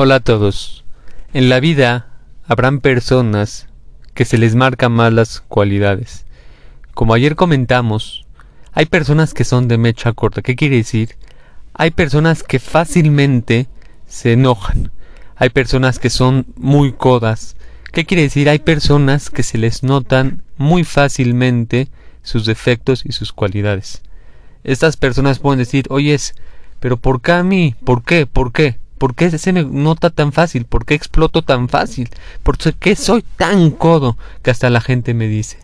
Hola a todos. En la vida habrán personas que se les marcan más las cualidades. Como ayer comentamos, hay personas que son de mecha corta. ¿Qué quiere decir? Hay personas que fácilmente se enojan. Hay personas que son muy codas. ¿Qué quiere decir? Hay personas que se les notan muy fácilmente sus defectos y sus cualidades. Estas personas pueden decir, oyes, pero ¿por qué a mí? ¿Por qué? ¿Por qué? ¿Por qué se nota tan fácil? ¿Por qué exploto tan fácil? ¿Por qué soy tan codo que hasta la gente me dice?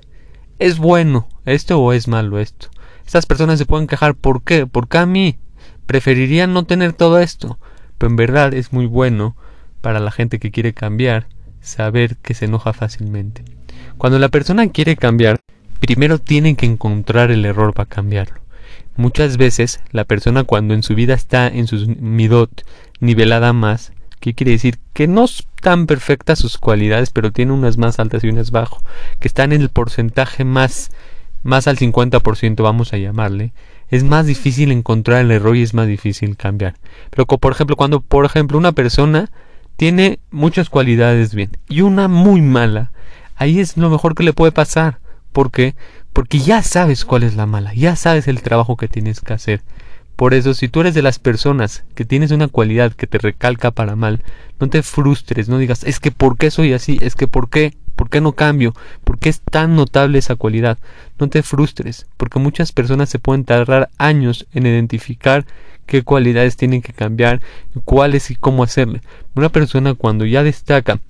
¿Es bueno esto o es malo esto? Estas personas se pueden quejar ¿por qué? ¿Por qué a mí? Preferiría no tener todo esto. Pero en verdad es muy bueno para la gente que quiere cambiar saber que se enoja fácilmente. Cuando la persona quiere cambiar, primero tiene que encontrar el error para cambiarlo. Muchas veces la persona cuando en su vida está en sus midot nivelada más, ¿qué quiere decir? Que no están perfectas sus cualidades, pero tiene unas más altas y unas bajo, que están en el porcentaje más más al 50% vamos a llamarle, es más difícil encontrar el error y es más difícil cambiar. Pero por ejemplo, cuando por ejemplo una persona tiene muchas cualidades bien y una muy mala, ahí es lo mejor que le puede pasar. ¿Por qué? Porque ya sabes cuál es la mala, ya sabes el trabajo que tienes que hacer. Por eso, si tú eres de las personas que tienes una cualidad que te recalca para mal, no te frustres, no digas, es que ¿por qué soy así? Es que ¿por qué? ¿Por qué no cambio? ¿Por qué es tan notable esa cualidad? No te frustres, porque muchas personas se pueden tardar años en identificar qué cualidades tienen que cambiar, cuáles y cómo hacerle. Una persona cuando ya destaca,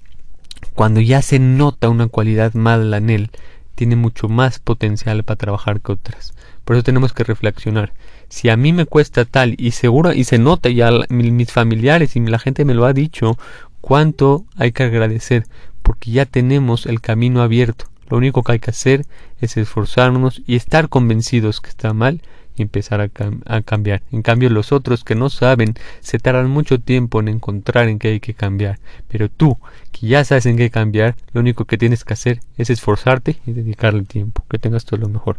cuando ya se nota una cualidad mala en él, tiene mucho más potencial para trabajar que otras. Por eso tenemos que reflexionar. Si a mí me cuesta tal y seguro y se nota ya mis familiares y la gente me lo ha dicho, cuánto hay que agradecer porque ya tenemos el camino abierto. Lo único que hay que hacer es esforzarnos y estar convencidos que está mal empezar a, a, cambiar. En cambio, los otros que no saben se tardan mucho tiempo en encontrar en qué hay que cambiar. Pero tú, que ya sabes en qué cambiar, lo único que tienes que hacer es esforzarte y dedicarle tiempo. Que tengas todo lo mejor.